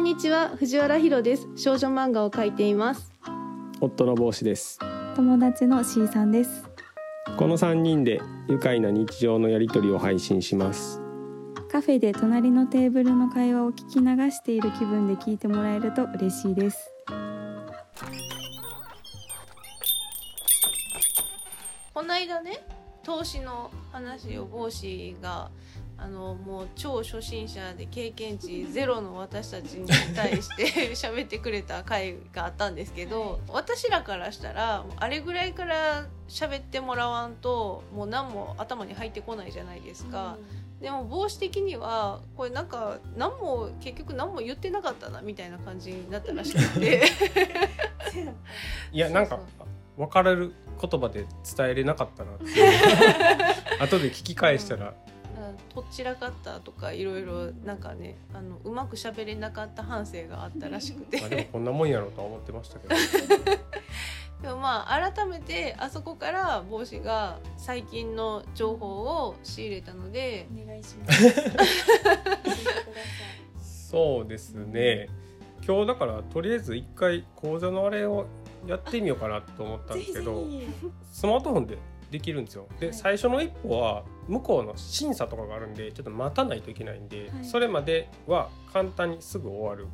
んにちは藤原ひろです。少女漫画を描いています。夫の帽子です。友達の C さんです。この3人で愉快な日常のやり取りを配信します。カフェで隣のテーブルの会話を聞き流している気分で聞いてもらえると嬉しいです。この間ね投資の話を帽子があのもう超初心者で経験値ゼロの私たちに対して喋ってくれた回があったんですけど、私らからしたらあれぐらいから喋ってもらわんともう何も頭に入ってこないじゃないですか。でも帽子的にはこれなんか何も結局何も言ってなかったなみたいな感じになったらしくて。いやなんか分かられる言葉で伝えれなかったなって 後で聞き返したらとっちらかったとかいろいろなんかねあのうまく喋れなかった反省があったらしくて。まあでもこんなもんやろうとは思ってましたけど。でもまあ改めてあそこから帽子が最近の情報を仕入れたのでお願いします。そうですね。今日だからとりあえず一回講座のあれをやってみようかなと思ったんですけどスマートフォンでできるんですよ。で、はい。最初の一歩は向こうの審査とかがあるんでちょっと待たないといけないんで、はい。それまでは簡単にすぐ終わる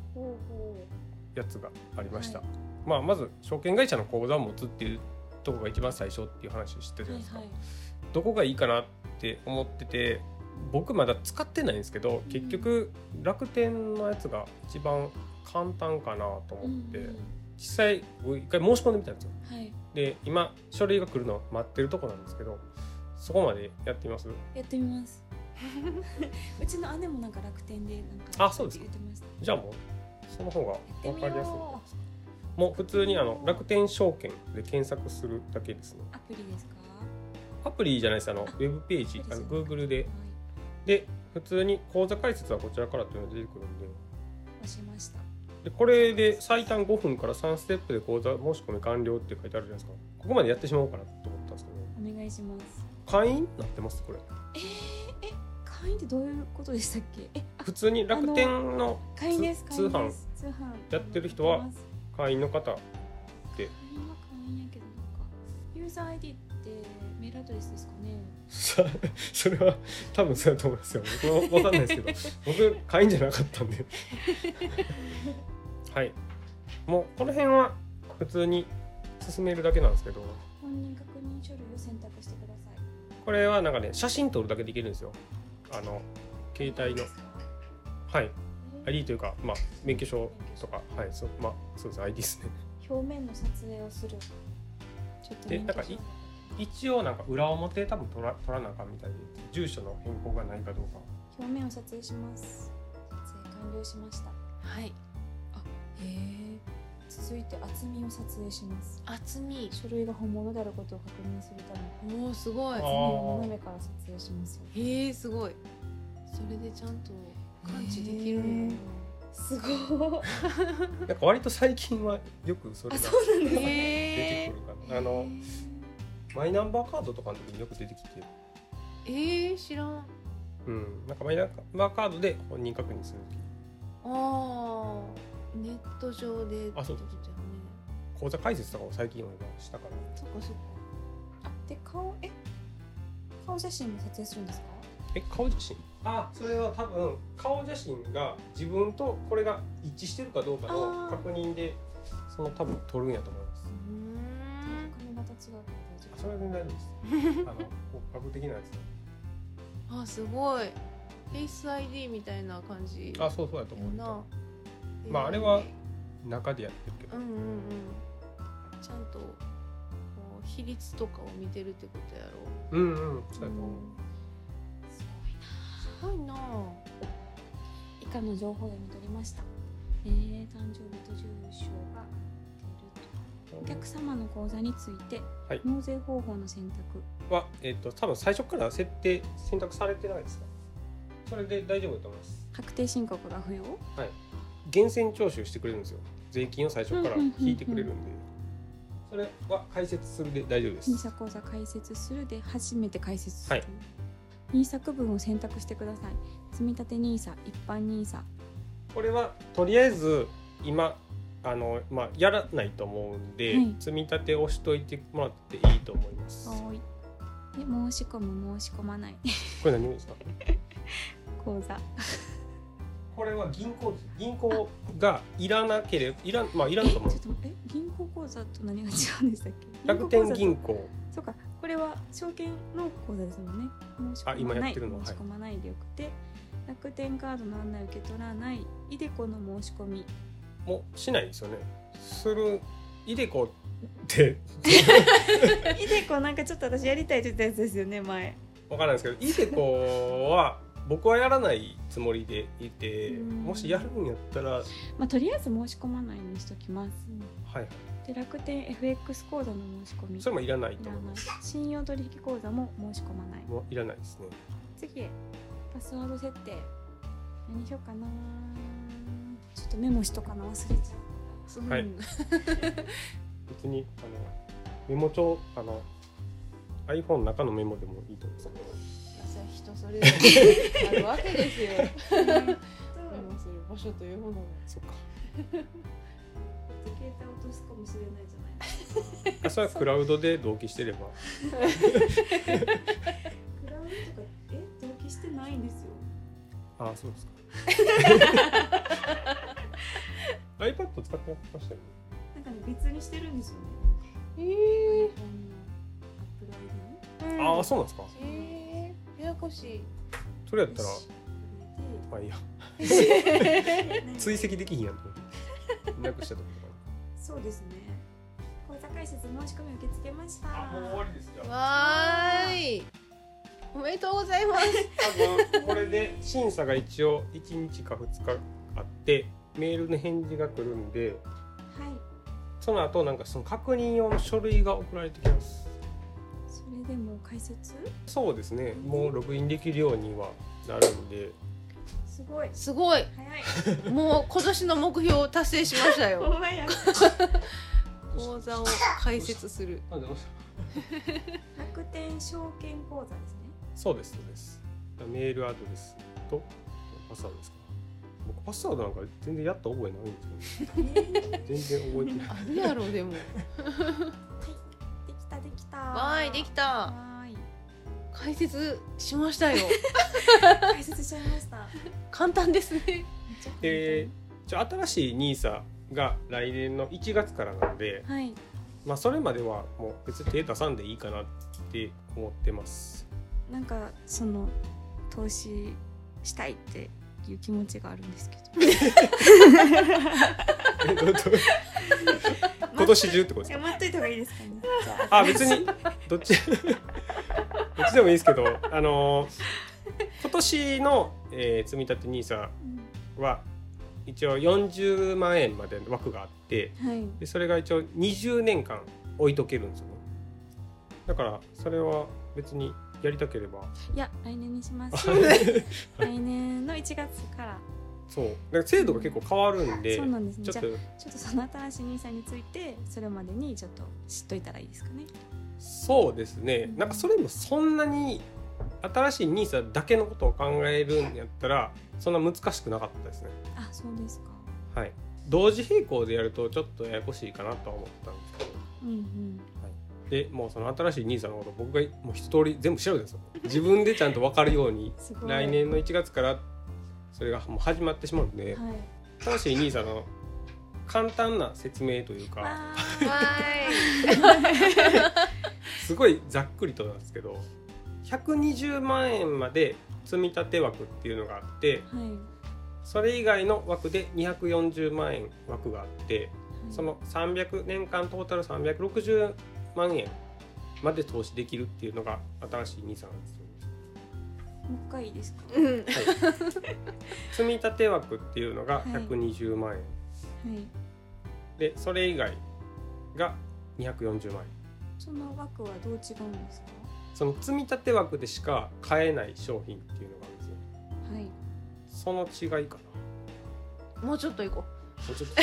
やつがありました、はまあまず証券会社の口座を持つっていうところが一番最初っていう話を知ってたじゃないですか、どこがいいかなって思ってて僕まだ使ってないんですけど結局楽天のやつが一番簡単かなと思って、うん。実際僕一回申し込んでみたんですよ。はいで今書類が来るのを待ってるとこなんですけどそこまでやってみます？やってみます。うちの姉もなんか楽天でなんかあそうですじゃあもうその方が分かりやすい。よもう普通にあの楽天証券で検索するだけですね。うアプリですか？アプリじゃないです。あのウあェブページあの Google で。はい。で普通に口座開設はこちらからっていうのが出てくるんで。押しましたでこれで最短5分から3ステップで口座申し込み完了って書いてあるじゃないですか。ここまでやってしまおうかなと思ったんですけど。お願いします。会員になってますこれ。えー、え会員ってどういうことでしたっけ？普通に楽天の会員です通販。やってる人は会員の方会員は会員やけどなんかユーザー ID ってメールアドレスですかね？さ それは多分そうやと思いますよ。僕も分かんないですけど。僕会員じゃなかったんで。はい。もうこの辺は普通に進めるだけなんですけど。本人確認書類を選択してください。これはなんかね写真撮るだけできるんですよ。あの携帯の。はい。ID というかまあ免許証とか。はいそうまあそうです。ID ですね。表面の撮影をする。ちょっとでなんかい一応なんか裏表多分取ら取らなあかんみたいで住所の変更がないかどうか。表面を撮影します。撮影完了しました。はい。へえ。続いて厚みを撮影します。厚み。書類が本物であることを確認するため。おおすごい。厚みを斜めから撮影しますよ。へえすごい。それでちゃんと感知できるんだ。すごい。なんか割と最近はよくそれがあそうなんで出てくるかな。あのマイナンバーカードとかの時によく出てきて。えー、知らん。うん。なんかマイナンバーカードで本人確認する時あーネット上であそうってことだよね。口座開設とかを最近は今したから。そっかそっか。あで顔え？顔写真も撮影するんですか？え顔写真？あそれは多分顔写真が自分とこれが一致してるかどうかの確認でその多分取るんやと思います。うーん。髪型違うそれは全然大丈夫です？あの骨格的なやつ。あすごい。フェイス ID みたいな感じ。あそうそうやと思う。な。まああれは中でやってるけど。うんうんうん。ちゃんとこう比率とかを見てるってことやろ。うんうんそうやと思う、すごいな。以下の情報を読み取りました。えー、誕生日と住所がお客様の口座について、はい。納税方法の選択。は、えっと多分最初から設定選択されてないですか？それで大丈夫だと思います。確定申告が不要？源泉徴収してくれるんですよ。税金を最初から引いてくれるんで。それは解説するで大丈夫です。NISA 口座開設するで初めて開設する、はい。NISA 区分を選択してください。積立 NISA 一般 NISA これはとりあえず今あの、まあ、やらないと思うんで、はい。積み立て押しといてもらっていいと思います。はい。で申し込む申し込まない。これ何ですか？講座。これは銀行銀行がいらなければいらんまあいらんえと思う。ちょっとえ銀行口座と何が違うんでしたっけ？楽天行銀行。そうかこれは証券の口座ですもんね。申しあ今込まない。申し込まないでよくて、楽天カードの案内受け取らないイデコの申し込みもしないですよね。するイデコって。イデコなんかちょっと私やりたいって言ったやつですよね前。わからないです。けどイデコは僕はやらないつもりでいてうんもしやるんやったら。はいまあとりあえず申し込まないにしときます。はいで楽天 FX 口座の申し込み。それもいらないと思います。信用取引口座も申し込まない。もういらないですね。次パスワード設定何しようかな。ちょっとメモしとかな忘れちゃう。はい。うん別にあのメモ帳あの iPhone の中のメモでもいいと思うんです人それぞれあるわけですよ。メモする場所というものが。そっか携帯落とすかもしれないじゃない。あそれはクラウドで同期してれば。クラウドとかえ同期してないんですよ。あそうですか iPad 使ってましたよね。なんかね別にしてるんですよね。え iPhone のえ Apple ID ああそうなんですか。えー、ややこしい。それやったらこまあいいや。追跡できひんやんと思って。なくしたとこそうですね。口座開設申し込み受け付けました。りですよわーい。おめでとうございます。多分これで審査が一応1日か2日あってメールの返事が来るんではい。その後なんかその確認用の書類が送られてきます。それでもう解説？そうですね。もうログインできるようにはなるんで。すごい。すごい。早い。もう今年の目標を達成しましたよ。講座を開設する。楽天証券口座ですね。そうですそうです。メールアドレスとパスワードですか僕パスワードなんか全然やった覚えないんですけど 全然覚えてないあるやろでも。できたできたわーいできた。解説しましたよ。解説しちゃいました簡単ですね。めっちゃ簡単でじゃあ新しい NISA が来年の1月からなので、はいまあ、それまではもう別に手出さんでいいかなって思ってますなんかその投資したいっていう気持ちがあるんですけど。今年中ってことですか？待っといた方がいいですかね。あ別に。どっち？どっちでもいいですけどあの今年の、えー積み立て NISA うんは一応40万円までの枠があってはい。でそれが一応20年間置いとけるんですよね。だからそれは別にやりたければ。いや来年にします。はい。来年の1月から。そう。だから制度が結構変わるんでそうなんですね。ちょっと。ちょっとその新しい NISA についてそれまでにちょっと知っといたらいいですかね。そうですね。なんかそれもそんなに新しい NISA だけのことを考えるんやったらそんな難しくなかったですね。あそうですか。はい。同時並行でやるとちょっとややこしいかなとは思ったんですけど。うんうんでもうその新しい NISA のこと僕がもう一通り全部調べたんですよ。自分でちゃんと分かるように 来年の1月からそれがもう始まってしまうんではい。新しい NISA の簡単な説明というか すごいざっくりとなんですけど120万円まで積み立て枠っていうのがあってはい。それ以外の枠で240万円枠があってその300年間トータル360万円まで投資できるっていうのが新しい NISA なんですよ。もう一回いいですか？ーい。うん。積み立て枠っていうのがはい120万円、はいでそれ以外が240万円その枠はどう違うんですか？その積み立て枠でしか買えない商品っていうのがあるんですよはいその違いかなもうちょっと行こもうちょっと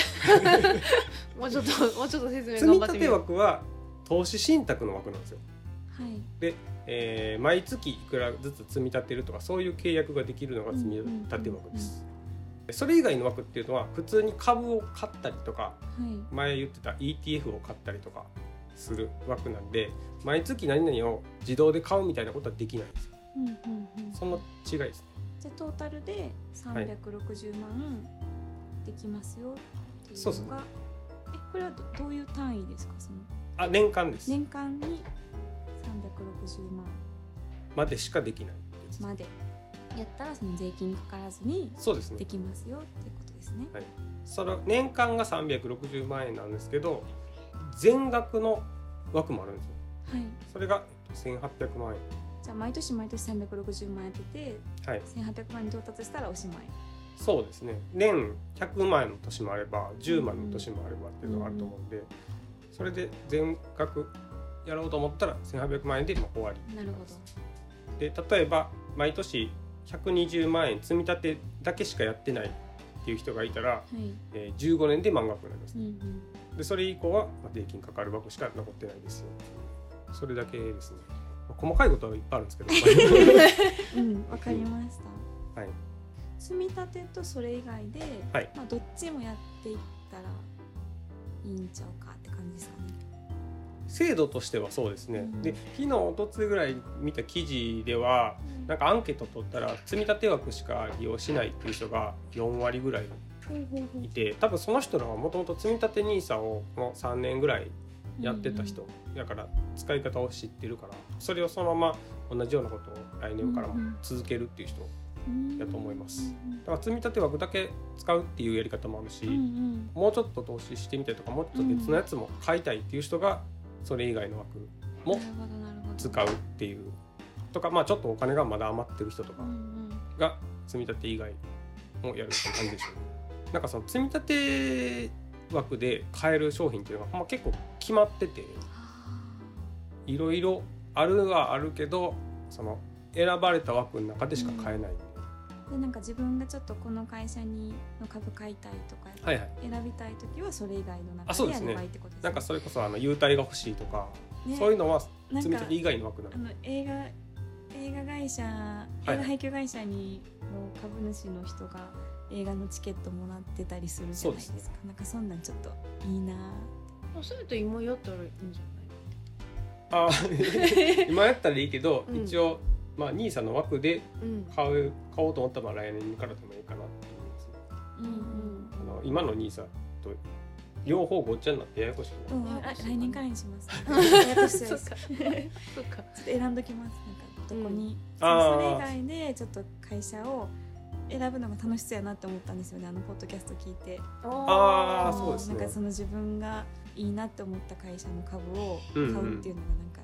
う。もうちょっと もうちょっと説明積み立て頑張ってみよう。枠は投資信託の枠なんですよ。はい。えー毎月いくらずつ積み立てるとかそういう契約ができるのが積み立て枠です。それ以外の枠っていうのは普通に株を買ったりとかはい。前言ってた ETF を買ったりとかする枠なんで毎月何々を自動で買うみたいなことはできないんですよ。うんうんうん。その違いですね。じゃあトータルで360万できますよっていうのが、えこれはどどういう単位ですか？そのあ年間です、年間に360万。までしかできない。まで。やったらその税金かからずにそうですね。できますよっていうことですね。その年間が360万円なんですけど全額の枠もあるんですよ。はい。それが1800万円。じゃあ毎年毎年360万やっててはい。1800万に到達したらおしまい。そうですね。年100万円の年もあれば10万の年もあればっていうのがあると思うんで、それで全額やろうと思ったら1800万円でまあ終わりなるほど。で例えば毎年120万円積み立てだけしかやってないっていう人がいたら、はい。えー15年で満額になりますうんうん。でそれ以降はまあ税金かかる枠しか残ってないですよそれだけですね、まあ細かいことはいっぱいあるんですけど うん、わかりました。はい積み立てとそれ以外で、はいまあどっちもやっていったらいいんちゃうかって感じですかね。制度としてはそうですね、うん。で昨日おとついぐらい見た記事ではなんかアンケート取ったら積み立て枠しか利用しないっていう人が4割ぐらいいて多分その人らはもともと積み立て NISA をもう3年ぐらいやってた人、だから使い方を知ってるからそれをそのまま同じようなことを来年からも続けるっていう人だと思いますだから積み立て枠だけ使うっていうやり方もあるし、うんうんもうちょっと投資してみたいとかもうちょっと別のやつも買いたいっていう人がそれ以外の枠も。使うっていうとかまあちょっとお金がまだ余ってる人とかうんうん。が積み立て以外もやるって感じでしょうね。なんかその積み立て枠で買える商品っていうのがま結構決まってていろいろあるはあるけどその選ばれた枠の中でしか買えない、でなんか自分がちょっとこの会社にの株買いたいとかはいはい。選びたい時はそれ以外の中でやればいいってことですなんかそれこそあの優待が欲しいとか、ね。そういうのはなんか積み立て以外の枠なの？あの映画映画会社い映画配給会社にの株主の人が映画のチケットもらってたりするじゃないですか。そうですなんかそんなんちょっといいなそういうと今やったらいいんじあー 今やったらいいけど、うん。一応まあ NISA の枠で買う買おうと思ったらまあ来年からでもいいかなっていうですね。うんうん。あの今の NISA と両方ごっちゃになってややこしくなる。うん、あ来年からにします。ややこしいです。そっか。ちょっと選んどきます。なんかどこに、それ以外でちょっと会社を選ぶのが楽しそうやなって思ったんですよね。あのポッドキャスト聞いて。あー。のそうですね。なんかその自分がいいなって思った会社の株を買うっていうのがなんか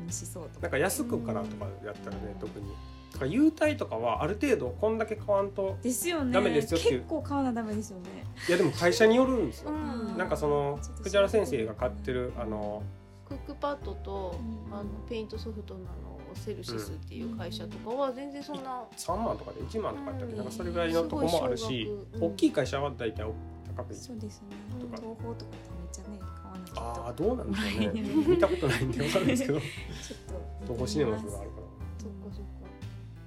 楽しそうとか。なんか安くからとかやったらね特に。だから優待とかはある程度こんだけ買わんとですよね。ダメですよっていう。結構買わなダメですよね。いやでも会社によるんですよ、うん。なんかその藤原先生が買ってるあのクックパッドと、うん。あのペイントソフトなのセルシスっていう会社とかは全然そんな、3万とかで1万とかやったっけうん。なんかそれぐらいのとこもあるしうん。大きい会社は大体高くいそうですね。とか。東宝とかってめっちゃねきゃああと。どうなんでしょうね。見たことないんで分かるんですけど。ちょシネマズがあるかそっかそっか。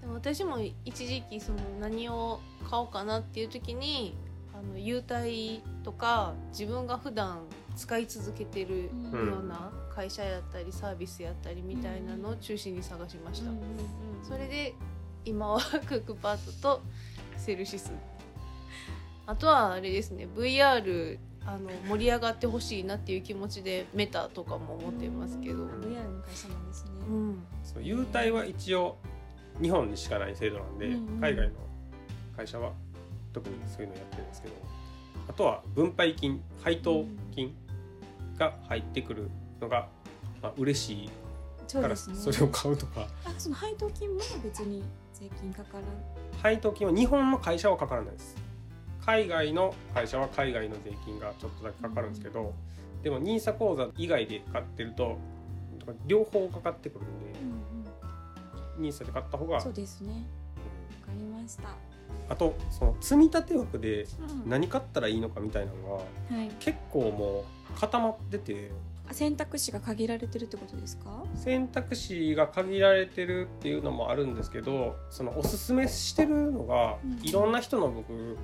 でも私も一時期その何を買おうかなっていう時にあの優待とか自分が普段使い続けてるうん。ような会社やったりサービスやったりみたいなのを中心に探しました、うんうんうんそれで今は クックパッドとセルシス。あとはあれですね VR あの盛り上がってほしいなっていう気持ちでメタとかも思ってますけど、あ VR の会社なんですね。うん、らそう優待は一応日本にしかない制度なんで、うんうん。海外の会社は特にそういうのやってるんですけど。あとは分配金配当金が入ってくるのが、まあ嬉しいからそれを買うとか。あ、その配当金も別に税金かからん。配当金は日本の会社はかからないです海外の会社は海外の税金がちょっとだけかかるんですけど、でも NISA 口座以外で買ってると両方かかってくるんで NISA で買った方がそうですね。わかりました。あとその積み立て枠でうん何買ったらいいのかみたいなのがはい。結構もう固まっててあ選択肢が限られてるってことですか？選択肢が限られてるっていうのもあるんですけどそのおすすめしてるのがうんいろんな人の僕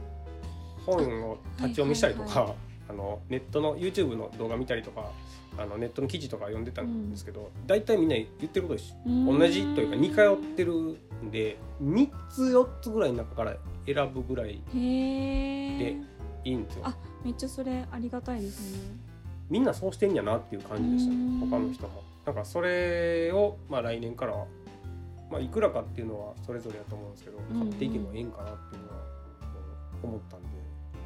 本を立ち読みしたりとか、あのネットの YouTube の動画見たりとかあのネットの記事とか読んでたんですけど、大体みんな言ってること一緒。同じというか似通ってるんで3つ4つぐらいの中から選ぶぐらいでいいんですよ。あめっちゃそれありがたいですね。みんなそうしてんやなっていう感じでしたねうん。他の人も。なんかそれを、まあ、来年からは、まあ、いくらかっていうのはそれぞれやと思うんですけどうん。買っていけばいいんかなっていうのはうん思ったんで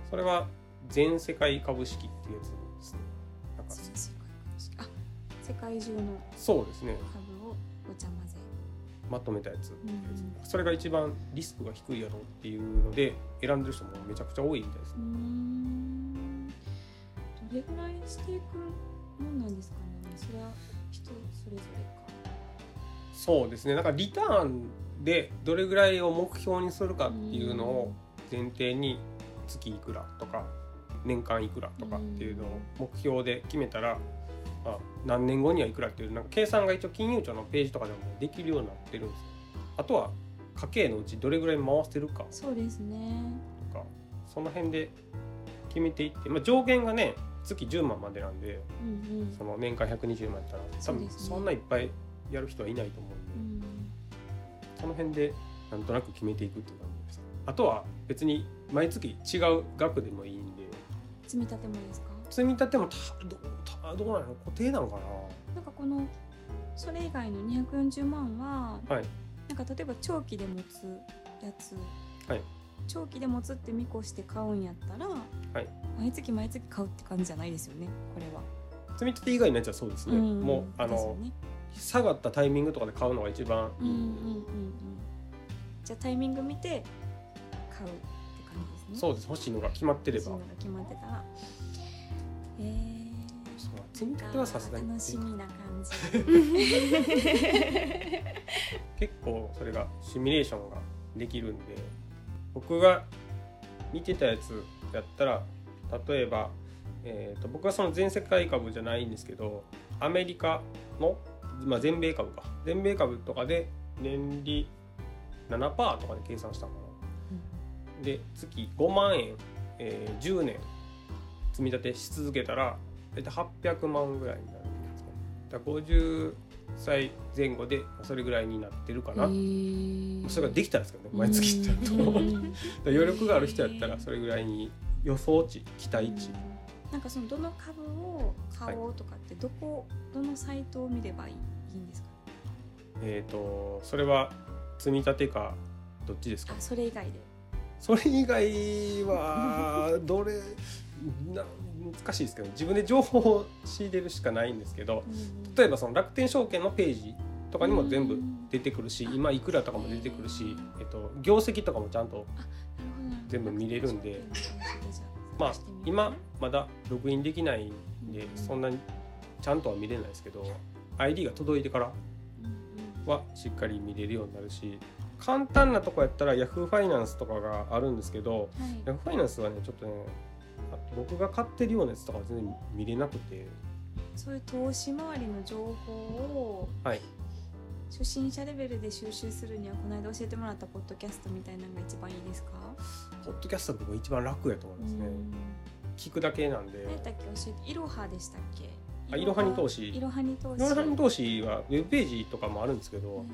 それは全世界株式っていうやつですね。なんか。全世界株式。あ世界中のそうですね。株をごちゃ混ぜ。まとめたやつ、ん。それが一番リスクが低いやろうっていうので選んでる人もめちゃくちゃ多いみたいですね、ん。どれぐらいしていくもんなんですかね。それは人それぞれか。そうですね。なんかリターンでどれぐらいを目標にするかっていうのを前提に月いくらとか年間いくらとかっていうのを目標で決めたら、まあ、何年後にはいくらっていうなんか計算が一応金融庁のページとかでもできるようになってるんですよ。あとは家計のうちどれぐらい回してるか。そうですね。とかその辺で決めていって、まあ、上限がね月10万までなんでうんうん。その年間120万やったら多分そんないっぱいやる人はいないと思うんで。うん。その辺でなんとなく決めていくっていう感じですあとは別に毎月違う額でもいいんで。積み立てもですか？積み立てもたどたどうなの固定なのかな。んかこのそれ以外の240万はなはい。なんか例えば長期で持つやつ、はい。長期で持つって見越して買うんやったら、はい。毎月毎月買うって感じじゃないですよねこれは。積み立て以外のやつはそうですね、んもうあの、ね。下がったタイミングとかで買うのが一番。うんうんうんうん。じゃあタイミング見て買うね。そうです。欲しいのが決まってれば。欲しいのが決まってた。らえーそう積み立てはさすがに。楽しみな感じ。結構それがシミュレーションができるんで。僕が見てたやつやったら例えば、えー、と僕はその全世界株じゃないんですけどアメリカの、まあ、全米株か。全米株とかで年利7%とかで計算したのかなで月5万円、えー10年積み立てし続けたら大体800万ぐらいになるんですね。だから50歳前後でそれぐらいになってるかな、えー。それができたんですけどね毎月ってやるとだかうんら余力がある人やったらそれぐらいに予想値期待値。なんかそのどの株を買おうとかってどこ、どのサイトを見ればいいいいんですか？えっ、とそれは積み立てかどっちですか？あそれ以外でそれ以外はどれな難しいですけど自分で情報を仕入れるしかないんですけど例えばその楽天証券のページとかにも全部出てくるしうん今いくらとかも出てくるし、えっと、業績とかもちゃんと全部見れるんでまあ今まだログインできないんでそんなにちゃんとは見れないですけど ID が届いてからはしっかり見れるようになるし簡単なとこやったら Yahoo ファイナンスとかがあるんですけど Yahoo ファイナンスはねちょっとねあ僕が買ってるようなやつとか全然見れなくて。そういう投資回りの情報をはい。初心者レベルで収集するにはこの間教えてもらったポッドキャストみたいなのが一番いいですか？ポッドキャストが僕一番楽やと思いますね。うん。聞くだけなんで。何やっけ？教えていろはでしたっけ？あいろはに投資。いろはに投資。いろはに投資はウェブページとかもあるんですけどうん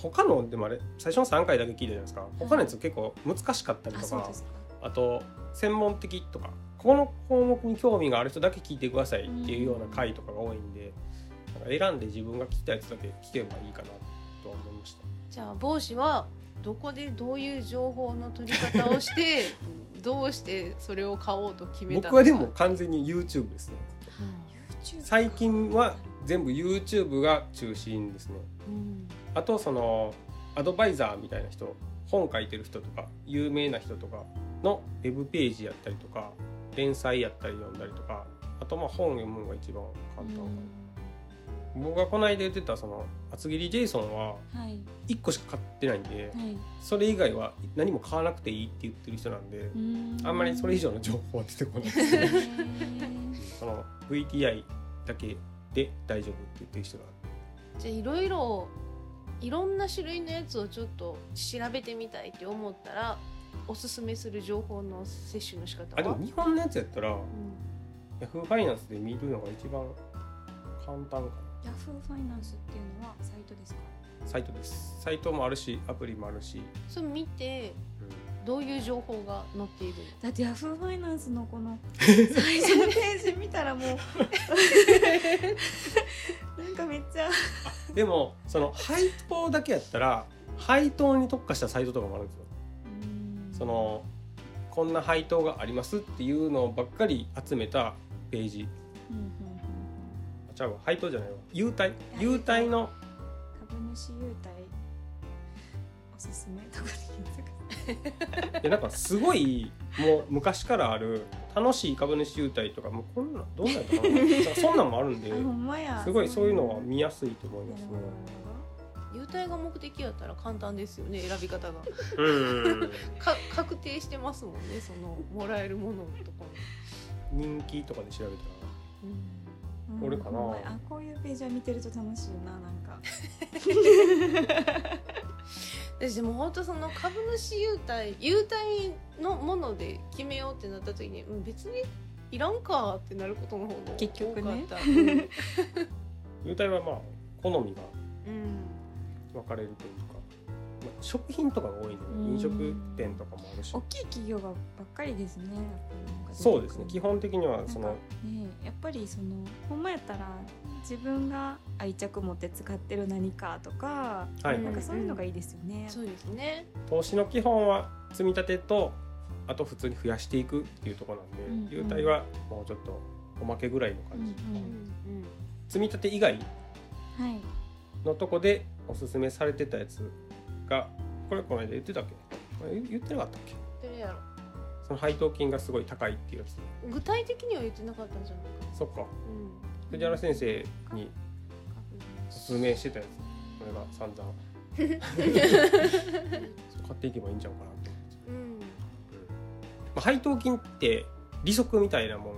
他のでもあれ最初の3回だけ聞いたじゃないですか。他のやつ結構難しかったりとかあそうですかあと専門的とかこの項目に興味がある人だけ聞いてくださいっていうような回とかが多いんでなんか選んで自分が聞きたいやつだけ聞けばいいかなとは思いました。じゃあ帽子はどこでどういう情報の取り方をして どうしてそれを買おうと決めた僕はでも完全に YouTube ですね。YouTube 最近は全部 YouTube が中心ですね。うんあとそのアドバイザーみたいな人本書いてる人とか有名な人とかのウェブページやったりとか連載やったり読んだりとかあとまあ本読むのが一番簡単。かな、僕がこの間言ってたその厚切りジェイソンははい。1個しか買ってないんではい。それ以外は何も買わなくていいって言ってる人なんであんまりそれ以上の情報は出てこない。です その VTI だけで大丈夫って言ってる人が。じゃあいろいろいろんな種類のやつをちょっと調べてみたいって思ったらおすすめする情報の摂取の仕方は？あでも日本のやつやったらうん。ヤフーファイナンスで見るのが一番簡単かヤフーファイナンスっていうのはサイトですか？なサイトです。サイトもあるしアプリもあるし、それ見てうん。どういう情報が載っている？だってヤフーファイナンスのこの 最初のページ見たらもうなんかめっちゃ。でもその配当だけやったら配当に特化したサイトとかもあるんですよ。そのこんな配当がありますっていうのばっかり集めたページ。うんうんうんちゃうわ。配当じゃないわ。優待。や優待の。株主優待。おすすめとかで検索でなんかすごいもう昔からある楽しい株主優待とかもうこんなんどんなんやったかなそんなんもあるんですごいそういうのは見やすいと思いますね。優待が目的やったら簡単ですよね選び方が。うん。か確定してますもんねそのもらえるものとかも、人気とかで調べたら。うん。俺かな。あこういうページは見てると楽しいななんか。私でも本当その株主優待優待のもので決めようってなった時にうん別にいらんかってなることの方が結局ね多かった。うん。優待はまあ好みがうん。分かれるというか、まあ、食品とかが多いん。で飲食店とかもあるし。大きい企業がばっかりですね。そうですね。基本的にはそのねやっぱりそのほんまやったら自分が愛着持って使ってる何かとか、はいなんかそういうのがいいですよね。そうですね。投資の基本は積み立てとあと普通に増やしていくっていうところなんで、うん優待はもうちょっとおまけぐらいのうん感じ、積み立て以外。のとこでおすすめされてたやつがこれこの間言ってたっけ？言言ってなかったっけ？その配当金がすごい高いっていうやつ具体的には言ってなかったんじゃないかな。そっか。うん。藤原先生におすすめしてたやつ。これが散々。買っていけばいいんちゃうかなってあ、配当金って利息みたいなも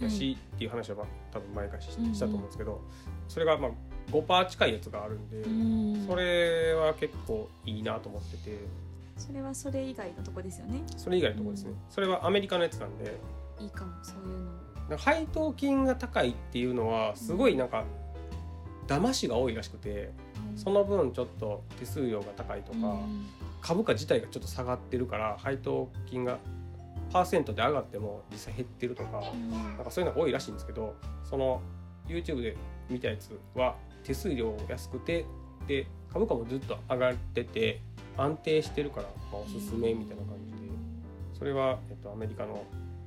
んやし、っていう話はまあ多分前からしたと思うんですけど、それがまあ5%近いやつがあるんで、うん。それは結構いいなと思ってて。それはそれ以外のとこですよね。それ以外のところですね、うん。それはアメリカのやつなんで。いいかもそういうの。配当金が高いっていうのはすごいなんか騙しが多いらしくてその分ちょっと手数料が高いとか、うん。株価自体がちょっと下がってるから配当金がパーセントで上がっても実際減ってるとか。うん。なんかそういうのが多いらしいんですけどその YouTube で見たやつは手数料安くてで株価もずっと上がってて安定してるから、まあ、おすすめみたいな感じで。それは、えっと、アメリカの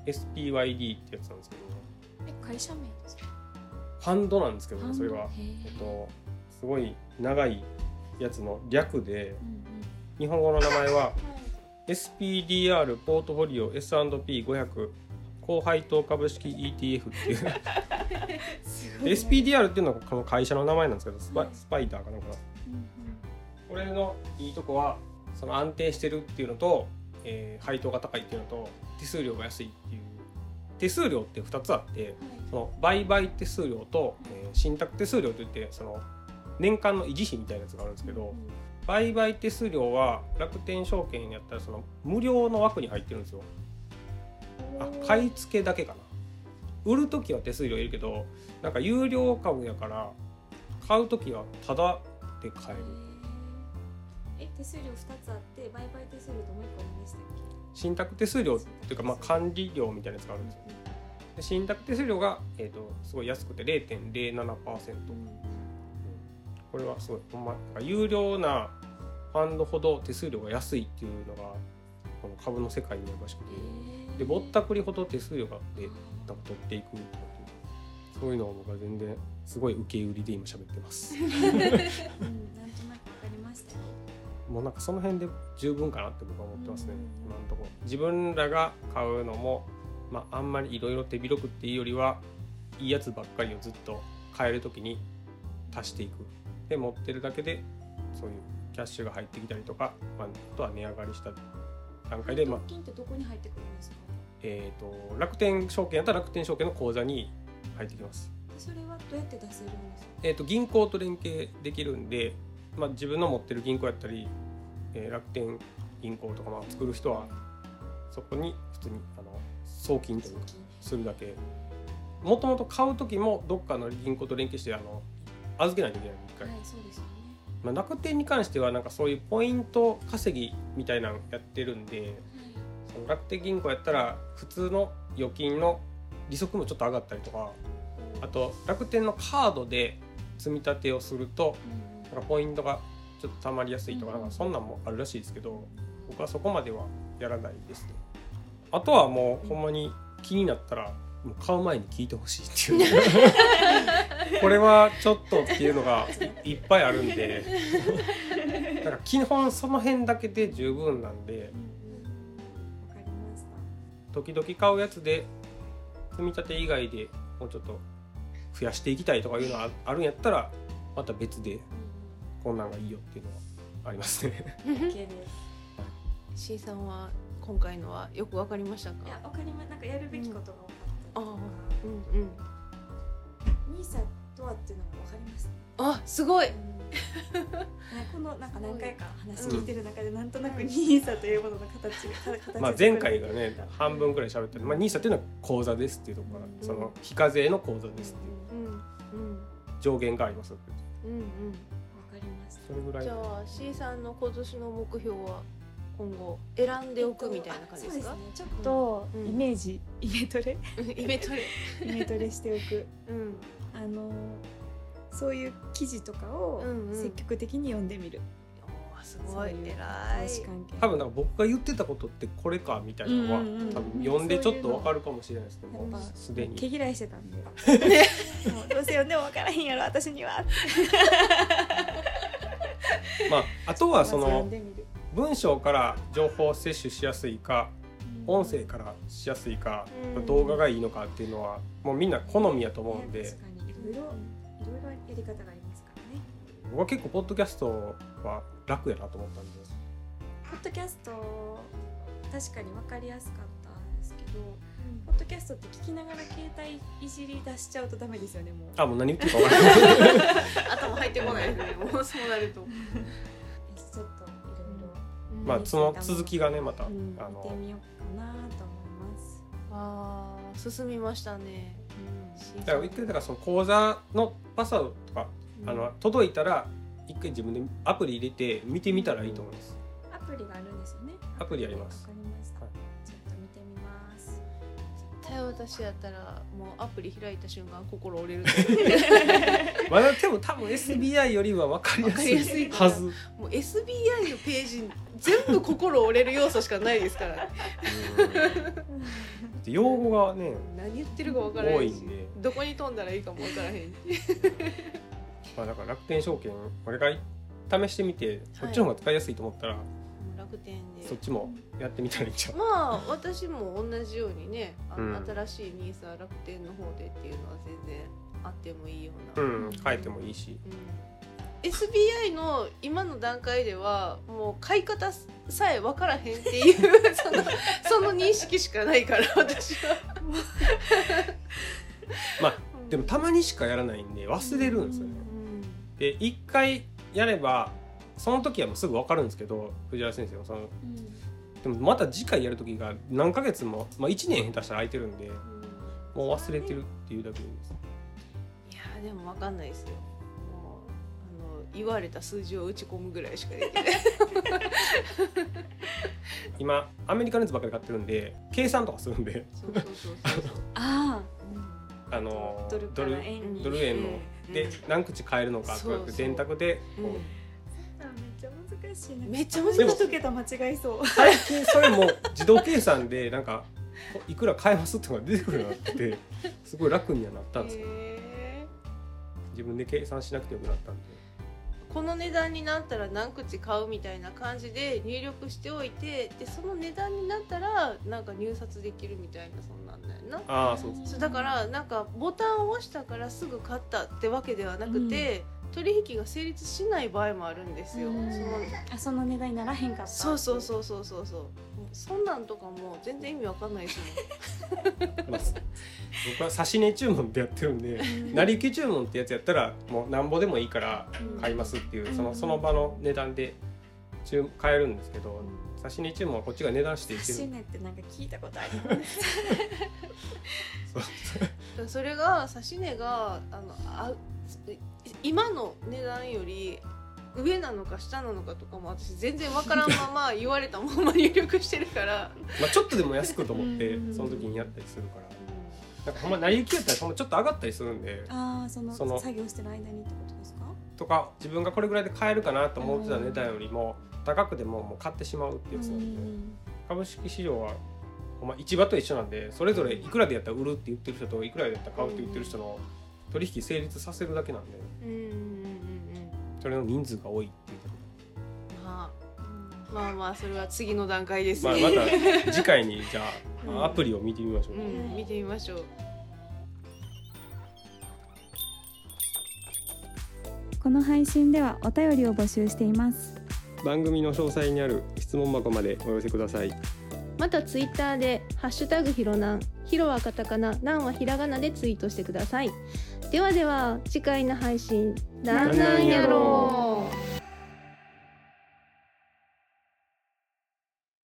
SPYD ってやつなんですけど。え会社名ですか？ファンドなんですけどねそれは、えっと、すごい長いやつの略でうん。日本語の名前は SPDR ポートフォリオ S&P500 高配当株式 ETF っていう。で SPDR っていうのがこの会社の名前なんですけどスパスパイダーかなんかこれのいいとこはその安定してるっていうのと、えー配当が高いっていうのと手数料が安いっていう。手数料って2つあってその売買手数料と、えー信託手数料といってその年間の維持費みたいなやつがあるんですけど売買手数料は楽天証券やったらその無料の枠に入ってるんですよ。あ買い付けだけかな。売る時は手数料いるけどなんか有料株やから買う時はタダで買える。え手数料二つあって売買手数料ともう一個何でしたっ信託手数料っていうか、まあ、管理料みたいなやつがあるんですよ。で信託手数料が、えー、とすごい安くて0.07%これはすごいほんま有料なファンドほど手数料が安いっていうのがこの株の世界にあるらしくて。でぼったくりほど手数料があってなんか取っていくとかっていうそういうのを僕は全然すごい受け売りで今喋ってます。け？うん。なんとなくわかりました。よ。もうなんかその辺で十分かなって僕は思ってますね。うん。今のところ自分らが買うのも、まあ、あんまりいろいろ手広くっていうよりはいいやつばっかりをずっと買える時に足していく。で持ってるだけでそういうキャッシュが入ってきたりとか、まあ、あとは値上がりした段階で、まあ金ってどこに入ってくるんですか？えー、と楽天証券やったら楽天証券の口座に入ってきます、でそれはどうやって出せるんですか？えー、と銀行と連携できるんで、まあ、自分の持ってる銀行やったり、えー楽天銀行とかまあ作る人はそこに普通にあの送金というかするだけ。もともと買う時もどっかの銀行と連携してあの預けないといけない一回、はいそうですよねまあ、楽天に関してはなんかそういうポイント稼ぎみたいなのやってるんでその楽天銀行やったら普通の預金の利息もちょっと上がったりとかあと楽天のカードで積み立てをするとなんかポイントがちょっとたまりやすいとかうん。なんかそんなんもあるらしいですけど僕はそこまではやらないですね。あとはもうほんまに気になったらもう買う前に聞いてほしいっていう。これはちょっとっていうのがいいっぱいあるんで。だから基本その辺だけで十分なんで。わかりました。時々買うやつで積み立て以外でもうちょっと増やしていきたいとかいうのがあるんやったらまた別でこんなんがいいよっていうのはありますね。OK です。C さんは今回のはよくわかりましたか？いやわかりますなんかやるべきことが分かったりとかうんうん。ニーサとはっていうのが分かりましたあすごい。このなんか何回か話聞いてる中でなんとなくニーサというものの形が形まあ前回がね半分くらい喋ったまあ NISA っていうのは口座ですっていうところからその非課税の口座ですっていう。うんうん。上限がありますうんうん。分かりました。それぐらい。じゃあ C さんの今年の目標は？今後選んでおくみたいな感じですか？あそうですね。ちょっとうん。イメージ、イメトレ？イベントでイメトレしておく。うん。あのそういう記事とかをうんうん。積極的に読んでみる、おーすごい。偉い。多分なんか僕が言ってたことってこれかみたいなのはうんうんうん。多分読んでちょっとわかるかもしれないですけどすでに。毛嫌いしてたんで。もうどうせ読んでも分からへんやろ私には。まああとはその文章から情報を摂取しやすいか音声からしやすいかうん。動画がいいのかっていうのはもうみんな好みやと思うんで。ね確かに。いろいろいろいろやり方がありますからね。僕は結構ポッドキャストは楽やなと思ったんで。ポッドキャスト確かに分かりやすかったんですけどポッドキャストって聞きながら携帯いじり出しちゃうとダメですよねもう。あもう何言ってるか分からない。頭入ってこないですねもうそうなるとまあその続きがねまた、うんあの見てみようかなと思います。あー進みましたね。だから一回だからその講座のパスワードとか、あの届いたら一回自分でアプリ入れて見てみたらいいと思います。アプリがあるんですよね。アプリあります対私やったらもうアプリ開いた瞬間心折れる まだでも多分 SBI よりは分かりやすい い。はず。もう SBI のページ全部心折れる要素しかないですから。で用語がね何言ってるか分からないしどこに飛んだらいいかも分からへん まあだから楽天証券これから試してみてそっちの方が使いやすいと思ったら、楽天でそっちもやってみたらいいんちゃう？まあ私も同じようにねあの、うん新しいニーサ楽天の方でっていうのは全然あってもいいような、うん、変えてもいいし。うん SBI の今の段階ではもう買い方さえ分からへんっていう そのその認識しかないから私は。まあでもたまにしかやらないんで忘れるんですよね。で一回やればその時はもうすぐ分かるんですけど藤原先生もそのでもまた次回やる時が何ヶ月も、まあ、1年下手したら空いてるんでもう忘れてるっていうだけです。いやーでも分かんないですよ。もうあの言われた数字を打ち込むぐらいしかできない。今アメリカのやつばっかり買ってるんで計算とかするんで。そうそうそうそう ああのドルドル円の。うん。で何口買えるのかとかって電卓でこううんめっちゃ難しいな。めっちゃ難しい。桁間違いそう最近それも自動計算でなんかいくら買えますっていうのが出てくるようになっててすごい楽にはなったんですよへ自分で計算しなくてよくなったんで。ーこの値段になったら何口買うみたいな感じで入力しておいてでその値段になったらなんか入札できるみたいなそんなんだよな。ああそうそうだからなんかボタンを押したからすぐ買ったってわけではなくて、取引が成立しない場合もあるんですよ、うん。そのあその値段にならへんかったそうそうそうそうそうそう。そんなんとかも全然意味わかんないですまあ僕は差し値注文でやってるんで成り行き注文ってやつやったらもうなんぼでもいいから買いますっていううん。そのその場の値段で注買えるんですけど差刺し値注文はこっちが値段していける。刺し値ってなんか聞いたことあります。そう。それが指値があのあ今の値段より上なのか下なのかとかも私全然わからんまま言われたまま入力してるから、まあちょっとでも安くと思ってうん。その時にやったりするから。なんかほんま成り行きやったらほんまちょっと上がったりするんでああそのその作業してる間にってことですか？とか自分がこれぐらいで買えるかなと思ってた値段よりも高くでももう買ってしまうっていうやつなんで。株式市場はほんま市場と一緒なんでそれぞれいくらでやったら売るって言ってる人といくらでやったら買うって言ってる人の取引成立させるだけなんでうんうんうんうんそれの人数が多いっていうまあまあまあそれは次の段階ですまあ、ね、また 次回にじゃあ、うん。アプリを見てみましょう、うん、見てみましょう。この配信ではお便りを募集しています。番組の詳細にある質問箱までお寄せください。またツイッターでハッシュタグひろなんひろはカタカナなんはひらがなでツイートしてくださいではでは次回の配信なんなんやろう。